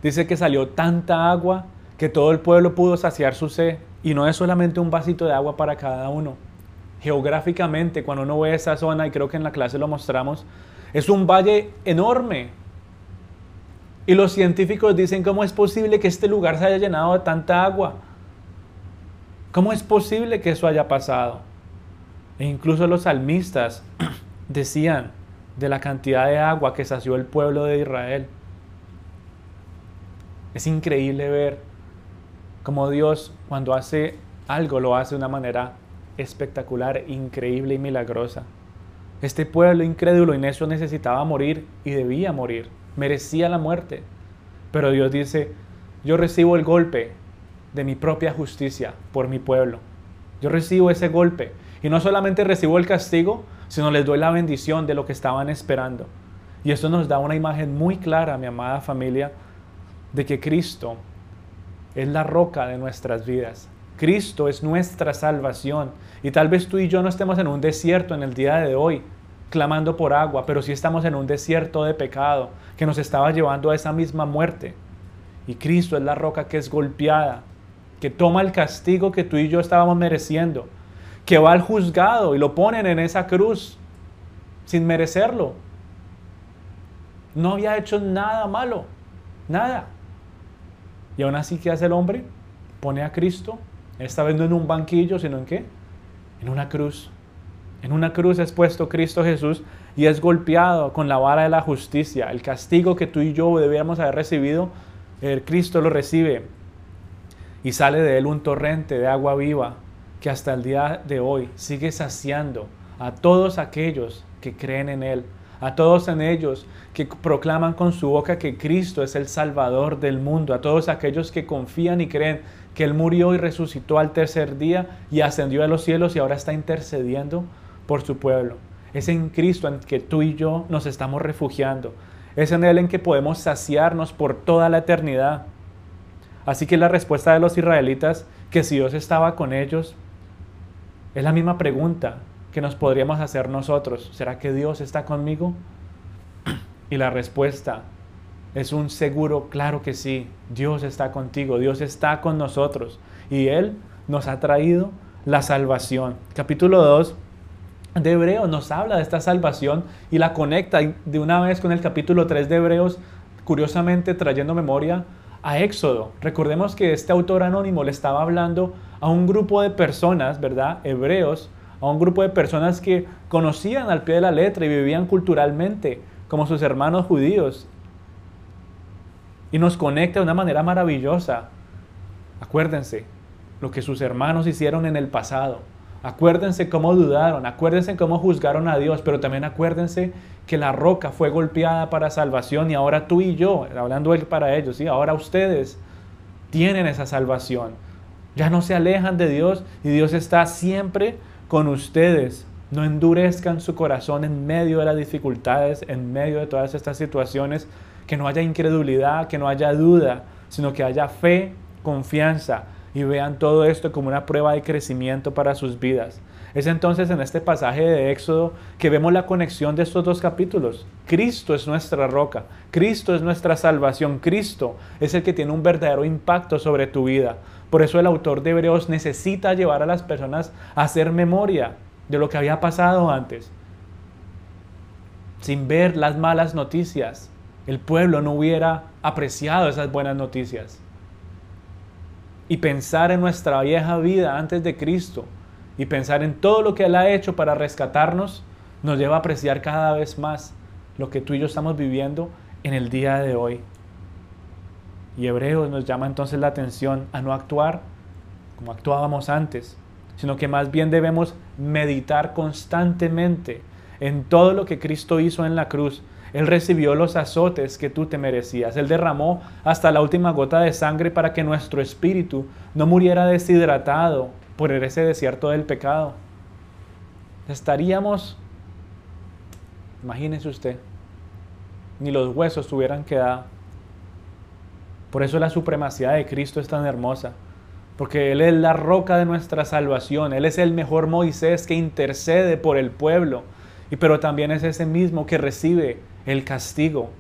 dice que salió tanta agua que todo el pueblo pudo saciar su sed y no es solamente un vasito de agua para cada uno. Geográficamente, cuando uno ve esa zona, y creo que en la clase lo mostramos, es un valle enorme. Y los científicos dicen, ¿cómo es posible que este lugar se haya llenado de tanta agua? ¿Cómo es posible que eso haya pasado? E incluso los salmistas decían de la cantidad de agua que sació el pueblo de Israel. Es increíble ver cómo Dios cuando hace algo lo hace de una manera espectacular, increíble y milagrosa. Este pueblo incrédulo y necio necesitaba morir y debía morir, merecía la muerte. Pero Dios dice, yo recibo el golpe de mi propia justicia por mi pueblo. Yo recibo ese golpe y no solamente recibo el castigo, sino les doy la bendición de lo que estaban esperando. Y esto nos da una imagen muy clara, mi amada familia, de que Cristo es la roca de nuestras vidas. Cristo es nuestra salvación. Y tal vez tú y yo no estemos en un desierto en el día de hoy, clamando por agua, pero sí estamos en un desierto de pecado que nos estaba llevando a esa misma muerte. Y Cristo es la roca que es golpeada, que toma el castigo que tú y yo estábamos mereciendo que va al juzgado y lo ponen en esa cruz sin merecerlo. No había hecho nada malo, nada. Y aún así, ¿qué hace el hombre? Pone a Cristo, esta vez no en un banquillo, sino en qué? En una cruz. En una cruz es puesto Cristo Jesús y es golpeado con la vara de la justicia. El castigo que tú y yo debíamos haber recibido, el Cristo lo recibe y sale de él un torrente de agua viva que hasta el día de hoy sigue saciando a todos aquellos que creen en Él, a todos en ellos que proclaman con su boca que Cristo es el Salvador del mundo, a todos aquellos que confían y creen que Él murió y resucitó al tercer día y ascendió a los cielos y ahora está intercediendo por su pueblo. Es en Cristo en que tú y yo nos estamos refugiando. Es en Él en que podemos saciarnos por toda la eternidad. Así que la respuesta de los israelitas, que si Dios estaba con ellos, es la misma pregunta que nos podríamos hacer nosotros. ¿Será que Dios está conmigo? Y la respuesta es un seguro, claro que sí. Dios está contigo, Dios está con nosotros. Y Él nos ha traído la salvación. Capítulo 2 de Hebreos nos habla de esta salvación y la conecta de una vez con el capítulo 3 de Hebreos, curiosamente trayendo memoria a Éxodo. Recordemos que este autor anónimo le estaba hablando a un grupo de personas, ¿verdad? Hebreos, a un grupo de personas que conocían al pie de la letra y vivían culturalmente como sus hermanos judíos. Y nos conecta de una manera maravillosa. Acuérdense lo que sus hermanos hicieron en el pasado. Acuérdense cómo dudaron, acuérdense cómo juzgaron a Dios, pero también acuérdense que la roca fue golpeada para salvación y ahora tú y yo, hablando él para ellos, ¿sí? ahora ustedes tienen esa salvación. Ya no se alejan de Dios y Dios está siempre con ustedes. No endurezcan su corazón en medio de las dificultades, en medio de todas estas situaciones, que no haya incredulidad, que no haya duda, sino que haya fe, confianza y vean todo esto como una prueba de crecimiento para sus vidas. Es entonces en este pasaje de Éxodo que vemos la conexión de estos dos capítulos. Cristo es nuestra roca, Cristo es nuestra salvación, Cristo es el que tiene un verdadero impacto sobre tu vida. Por eso el autor de Hebreos necesita llevar a las personas a hacer memoria de lo que había pasado antes. Sin ver las malas noticias, el pueblo no hubiera apreciado esas buenas noticias. Y pensar en nuestra vieja vida antes de Cristo y pensar en todo lo que Él ha hecho para rescatarnos, nos lleva a apreciar cada vez más lo que tú y yo estamos viviendo en el día de hoy. Y Hebreos nos llama entonces la atención a no actuar como actuábamos antes, sino que más bien debemos meditar constantemente en todo lo que Cristo hizo en la cruz. Él recibió los azotes que tú te merecías. Él derramó hasta la última gota de sangre para que nuestro espíritu no muriera deshidratado por ese desierto del pecado. Estaríamos, imagínese usted, ni los huesos hubieran quedado. Por eso la supremacía de Cristo es tan hermosa, porque Él es la roca de nuestra salvación, Él es el mejor Moisés que intercede por el pueblo, y pero también es ese mismo que recibe el castigo.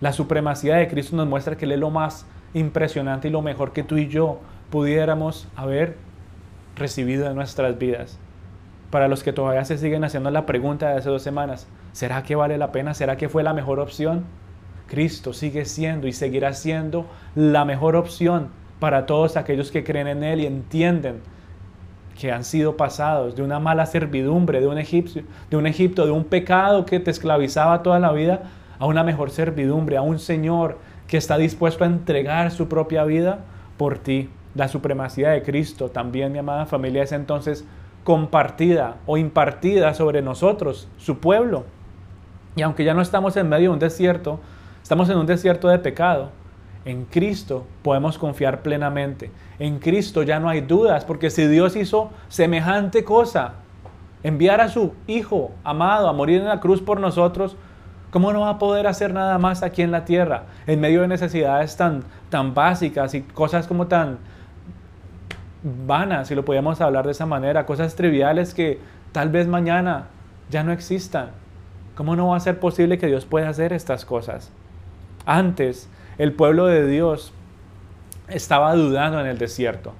La supremacía de Cristo nos muestra que Él es lo más impresionante y lo mejor que tú y yo pudiéramos haber recibido en nuestras vidas. Para los que todavía se siguen haciendo la pregunta de hace dos semanas, ¿será que vale la pena? ¿Será que fue la mejor opción? Cristo sigue siendo y seguirá siendo la mejor opción para todos aquellos que creen en Él y entienden que han sido pasados de una mala servidumbre, de un, egipcio, de un Egipto, de un pecado que te esclavizaba toda la vida, a una mejor servidumbre, a un Señor que está dispuesto a entregar su propia vida por ti. La supremacía de Cristo también, mi amada familia, es entonces compartida o impartida sobre nosotros, su pueblo. Y aunque ya no estamos en medio de un desierto, Estamos en un desierto de pecado. En Cristo podemos confiar plenamente. En Cristo ya no hay dudas, porque si Dios hizo semejante cosa, enviar a su Hijo amado a morir en la cruz por nosotros, ¿cómo no va a poder hacer nada más aquí en la tierra, en medio de necesidades tan, tan básicas y cosas como tan vanas, si lo podemos hablar de esa manera, cosas triviales que tal vez mañana ya no existan? ¿Cómo no va a ser posible que Dios pueda hacer estas cosas? Antes el pueblo de Dios estaba dudando en el desierto.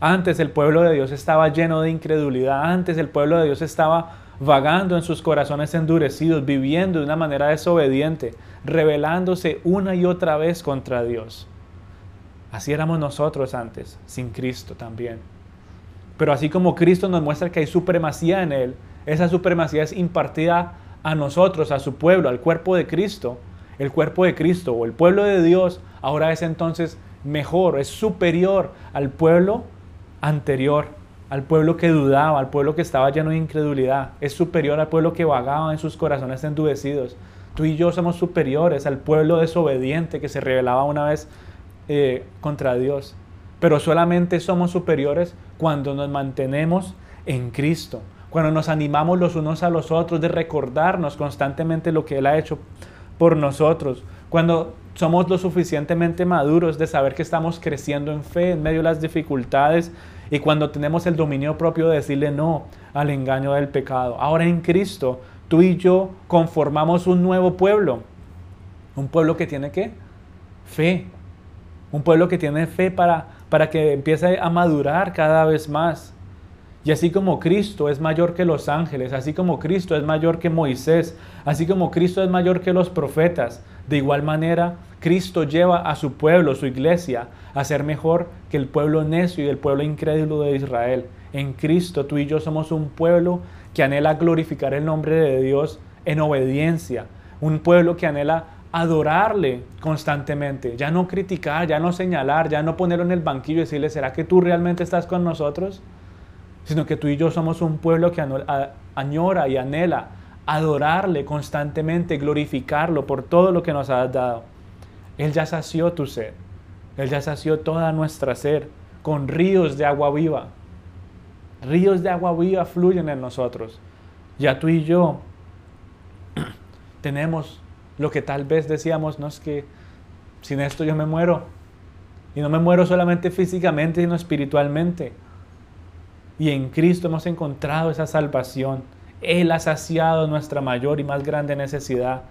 Antes el pueblo de Dios estaba lleno de incredulidad. Antes el pueblo de Dios estaba vagando en sus corazones endurecidos, viviendo de una manera desobediente, rebelándose una y otra vez contra Dios. Así éramos nosotros antes, sin Cristo también. Pero así como Cristo nos muestra que hay supremacía en Él, esa supremacía es impartida a nosotros, a su pueblo, al cuerpo de Cristo el cuerpo de Cristo o el pueblo de Dios ahora es entonces mejor, es superior al pueblo anterior, al pueblo que dudaba, al pueblo que estaba lleno de incredulidad, es superior al pueblo que vagaba en sus corazones endurecidos. Tú y yo somos superiores al pueblo desobediente que se rebelaba una vez eh, contra Dios. Pero solamente somos superiores cuando nos mantenemos en Cristo, cuando nos animamos los unos a los otros de recordarnos constantemente lo que Él ha hecho por nosotros, cuando somos lo suficientemente maduros de saber que estamos creciendo en fe en medio de las dificultades y cuando tenemos el dominio propio de decirle no al engaño del pecado. Ahora en Cristo, tú y yo conformamos un nuevo pueblo, un pueblo que tiene qué? Fe, un pueblo que tiene fe para, para que empiece a madurar cada vez más. Y así como Cristo es mayor que los ángeles, así como Cristo es mayor que Moisés, así como Cristo es mayor que los profetas, de igual manera Cristo lleva a su pueblo, su iglesia, a ser mejor que el pueblo necio y el pueblo incrédulo de Israel. En Cristo tú y yo somos un pueblo que anhela glorificar el nombre de Dios en obediencia, un pueblo que anhela adorarle constantemente, ya no criticar, ya no señalar, ya no ponerlo en el banquillo y decirle, ¿será que tú realmente estás con nosotros? sino que tú y yo somos un pueblo que añora y anhela adorarle constantemente, glorificarlo por todo lo que nos has dado. Él ya sació tu sed, Él ya sació toda nuestra sed con ríos de agua viva. Ríos de agua viva fluyen en nosotros. Ya tú y yo tenemos lo que tal vez decíamos, no es que sin esto yo me muero. Y no me muero solamente físicamente, sino espiritualmente. Y en Cristo hemos encontrado esa salvación. Él ha saciado nuestra mayor y más grande necesidad.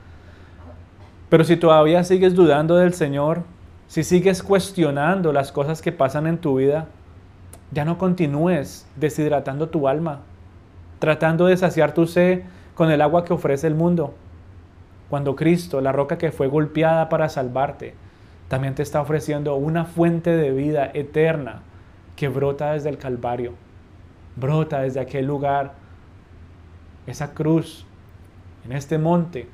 Pero si todavía sigues dudando del Señor, si sigues cuestionando las cosas que pasan en tu vida, ya no continúes deshidratando tu alma, tratando de saciar tu sed con el agua que ofrece el mundo. Cuando Cristo, la roca que fue golpeada para salvarte, también te está ofreciendo una fuente de vida eterna que brota desde el Calvario, brota desde aquel lugar, esa cruz, en este monte,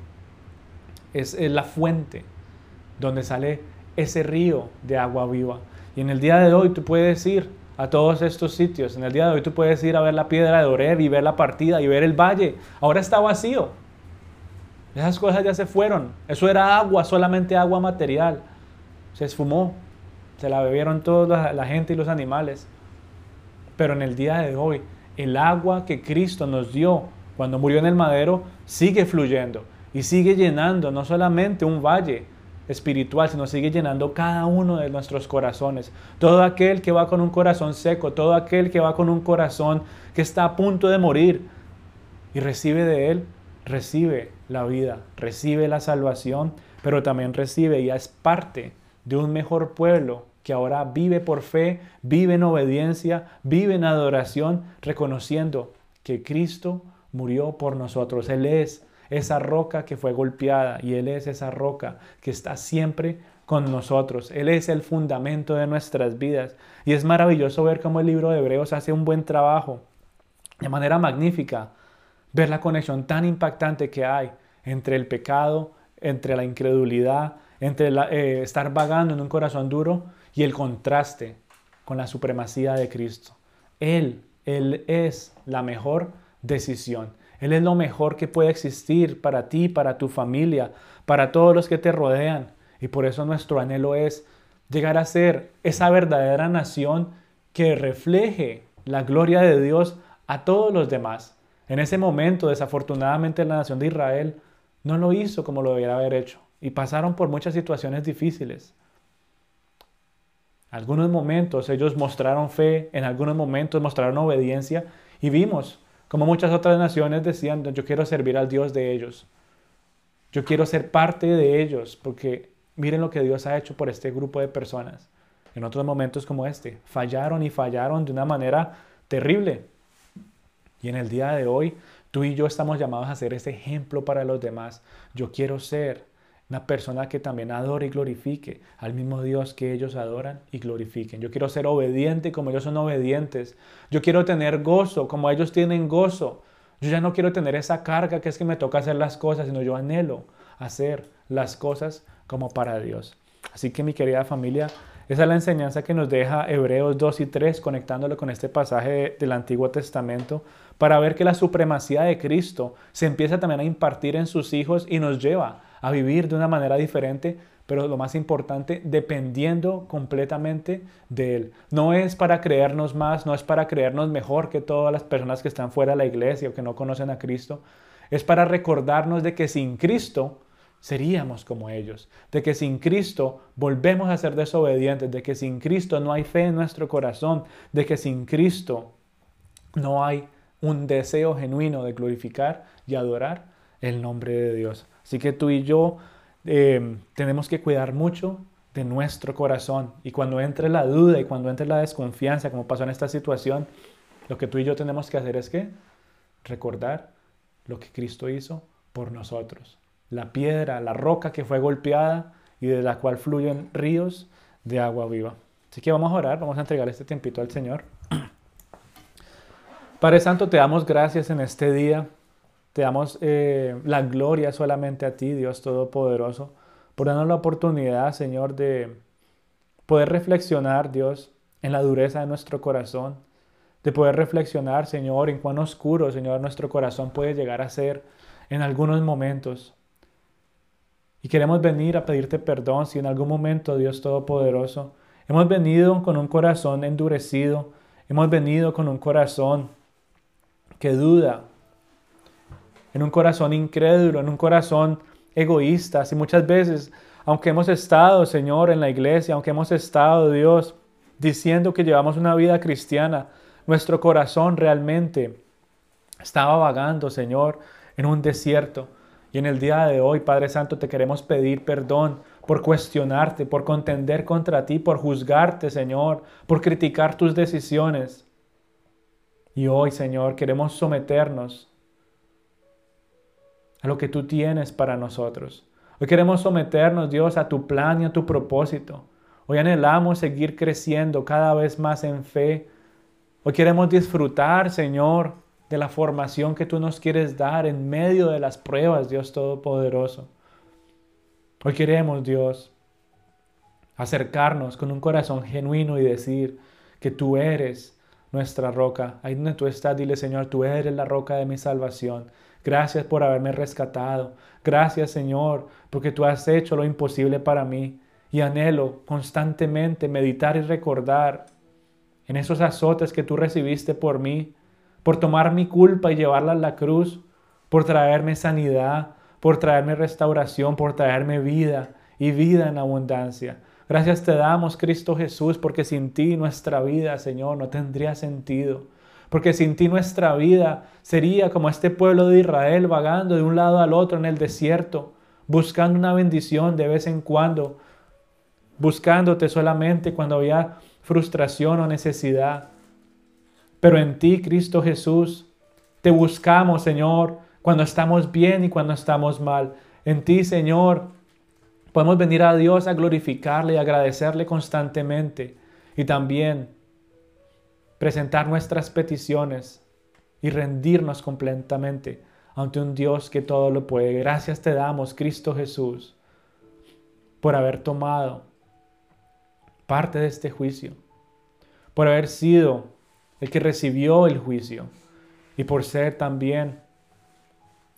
es, la fuente donde sale ese río de agua viva. Y en el día de hoy tú puedes ir a todos estos sitios. En el día de hoy tú puedes ir a ver la piedra de Oreb y ver la partida y ver el valle. Ahora está vacío. Esas cosas ya se fueron. Eso era agua, solamente agua material. Se esfumó. Se la bebieron toda la gente y los animales. Pero en el día de hoy, el agua que Cristo nos dio cuando murió en el madero sigue fluyendo y sigue llenando no solamente un valle espiritual, sino sigue llenando cada uno de nuestros corazones. Todo aquel que va con un corazón seco, todo aquel que va con un corazón que está a punto de morir y recibe de Él, recibe la vida, recibe la salvación, pero también recibe y es parte de un mejor pueblo que ahora vive por fe, vive en obediencia, vive en adoración, reconociendo que Cristo murió por nosotros. Él es esa roca que fue golpeada y Él es esa roca que está siempre con nosotros. Él es el fundamento de nuestras vidas. Y es maravilloso ver cómo el libro de Hebreos hace un buen trabajo de manera magnífica ver la conexión tan impactante que hay entre el pecado, entre la incredulidad, entre eh, estar vagando en un corazón duro y el contraste con la supremacía de Cristo. Él, Él es la mejor decisión. Él es lo mejor que puede existir para ti, para tu familia, para todos los que te rodean. Y por eso nuestro anhelo es llegar a ser esa verdadera nación que refleje la gloria de Dios a todos los demás. En ese momento, desafortunadamente, la nación de Israel no lo hizo como lo debiera haber hecho y pasaron por muchas situaciones difíciles. Algunos momentos ellos mostraron fe, en algunos momentos mostraron obediencia y vimos como muchas otras naciones decían, yo quiero servir al Dios de ellos. Yo quiero ser parte de ellos porque miren lo que Dios ha hecho por este grupo de personas. En otros momentos como este, fallaron y fallaron de una manera terrible. Y en el día de hoy, tú y yo estamos llamados a ser ese ejemplo para los demás. Yo quiero ser una persona que también adore y glorifique al mismo Dios que ellos adoran y glorifiquen. Yo quiero ser obediente como ellos son obedientes. Yo quiero tener gozo como ellos tienen gozo. Yo ya no quiero tener esa carga que es que me toca hacer las cosas, sino yo anhelo hacer las cosas como para Dios. Así que mi querida familia, esa es la enseñanza que nos deja Hebreos 2 y 3, conectándolo con este pasaje del Antiguo Testamento, para ver que la supremacía de Cristo se empieza también a impartir en sus hijos y nos lleva a vivir de una manera diferente, pero lo más importante, dependiendo completamente de Él. No es para creernos más, no es para creernos mejor que todas las personas que están fuera de la iglesia o que no conocen a Cristo. Es para recordarnos de que sin Cristo seríamos como ellos, de que sin Cristo volvemos a ser desobedientes, de que sin Cristo no hay fe en nuestro corazón, de que sin Cristo no hay un deseo genuino de glorificar y adorar el nombre de Dios. Así que tú y yo eh, tenemos que cuidar mucho de nuestro corazón. Y cuando entre la duda y cuando entre la desconfianza, como pasó en esta situación, lo que tú y yo tenemos que hacer es que recordar lo que Cristo hizo por nosotros. La piedra, la roca que fue golpeada y de la cual fluyen ríos de agua viva. Así que vamos a orar, vamos a entregar este tiempito al Señor. Padre Santo, te damos gracias en este día. Te damos eh, la gloria solamente a ti, Dios Todopoderoso, por darnos la oportunidad, Señor, de poder reflexionar, Dios, en la dureza de nuestro corazón, de poder reflexionar, Señor, en cuán oscuro, Señor, nuestro corazón puede llegar a ser en algunos momentos. Y queremos venir a pedirte perdón si en algún momento, Dios Todopoderoso, hemos venido con un corazón endurecido, hemos venido con un corazón que duda, en un corazón incrédulo, en un corazón egoísta. Y muchas veces, aunque hemos estado, Señor, en la iglesia, aunque hemos estado, Dios, diciendo que llevamos una vida cristiana, nuestro corazón realmente estaba vagando, Señor, en un desierto. Y en el día de hoy, Padre Santo, te queremos pedir perdón por cuestionarte, por contender contra ti, por juzgarte, Señor, por criticar tus decisiones. Y hoy, Señor, queremos someternos a lo que tú tienes para nosotros. Hoy queremos someternos, Dios, a tu plan y a tu propósito. Hoy anhelamos seguir creciendo cada vez más en fe. Hoy queremos disfrutar, Señor, de la formación que tú nos quieres dar en medio de las pruebas, Dios Todopoderoso. Hoy queremos, Dios, acercarnos con un corazón genuino y decir que tú eres nuestra roca. Ahí donde tú estás, dile, Señor, tú eres la roca de mi salvación. Gracias por haberme rescatado. Gracias, Señor, porque tú has hecho lo imposible para mí. Y anhelo constantemente meditar y recordar en esos azotes que tú recibiste por mí, por tomar mi culpa y llevarla a la cruz, por traerme sanidad, por traerme restauración, por traerme vida y vida en abundancia. Gracias te damos, Cristo Jesús, porque sin ti nuestra vida, Señor, no tendría sentido. Porque sin ti nuestra vida sería como este pueblo de Israel vagando de un lado al otro en el desierto, buscando una bendición de vez en cuando, buscándote solamente cuando había frustración o necesidad. Pero en ti, Cristo Jesús, te buscamos, Señor, cuando estamos bien y cuando estamos mal. En ti, Señor, podemos venir a Dios a glorificarle y agradecerle constantemente. Y también presentar nuestras peticiones y rendirnos completamente ante un Dios que todo lo puede. Gracias te damos, Cristo Jesús, por haber tomado parte de este juicio, por haber sido el que recibió el juicio y por ser también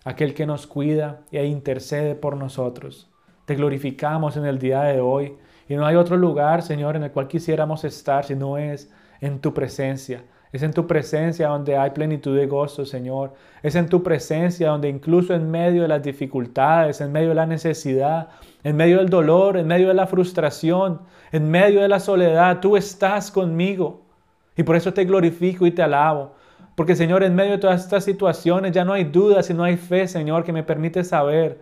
aquel que nos cuida e intercede por nosotros. Te glorificamos en el día de hoy y no hay otro lugar, Señor, en el cual quisiéramos estar si no es en tu presencia. Es en tu presencia donde hay plenitud de gozo, Señor. Es en tu presencia donde incluso en medio de las dificultades, en medio de la necesidad, en medio del dolor, en medio de la frustración, en medio de la soledad, tú estás conmigo. Y por eso te glorifico y te alabo. Porque Señor, en medio de todas estas situaciones ya no hay dudas y no hay fe, Señor, que me permite saber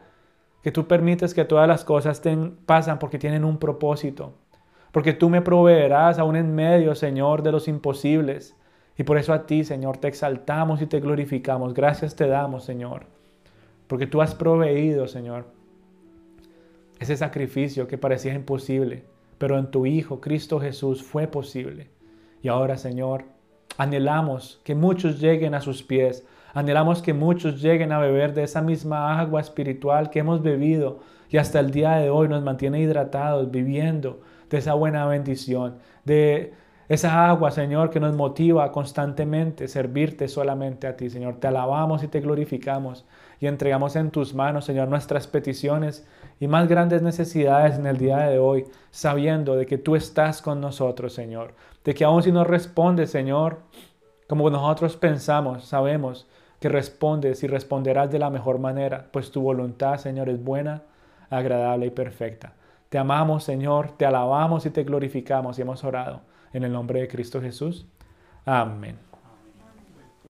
que tú permites que todas las cosas pasan porque tienen un propósito porque tú me proveerás aún en medio, Señor, de los imposibles. Y por eso a ti, Señor, te exaltamos y te glorificamos. Gracias te damos, Señor, porque tú has proveído, Señor, ese sacrificio que parecía imposible, pero en tu Hijo, Cristo Jesús, fue posible. Y ahora, Señor, anhelamos que muchos lleguen a sus pies, anhelamos que muchos lleguen a beber de esa misma agua espiritual que hemos bebido y hasta el día de hoy nos mantiene hidratados, viviendo de esa buena bendición, de esa agua, Señor, que nos motiva constantemente servirte solamente a ti, Señor. Te alabamos y te glorificamos y entregamos en tus manos, Señor, nuestras peticiones y más grandes necesidades en el día de hoy, sabiendo de que tú estás con nosotros, Señor. De que aun si no respondes, Señor, como nosotros pensamos, sabemos que respondes y responderás de la mejor manera, pues tu voluntad, Señor, es buena, agradable y perfecta. Te amamos, Señor, te alabamos y te glorificamos y hemos orado en el nombre de Cristo Jesús. Amén.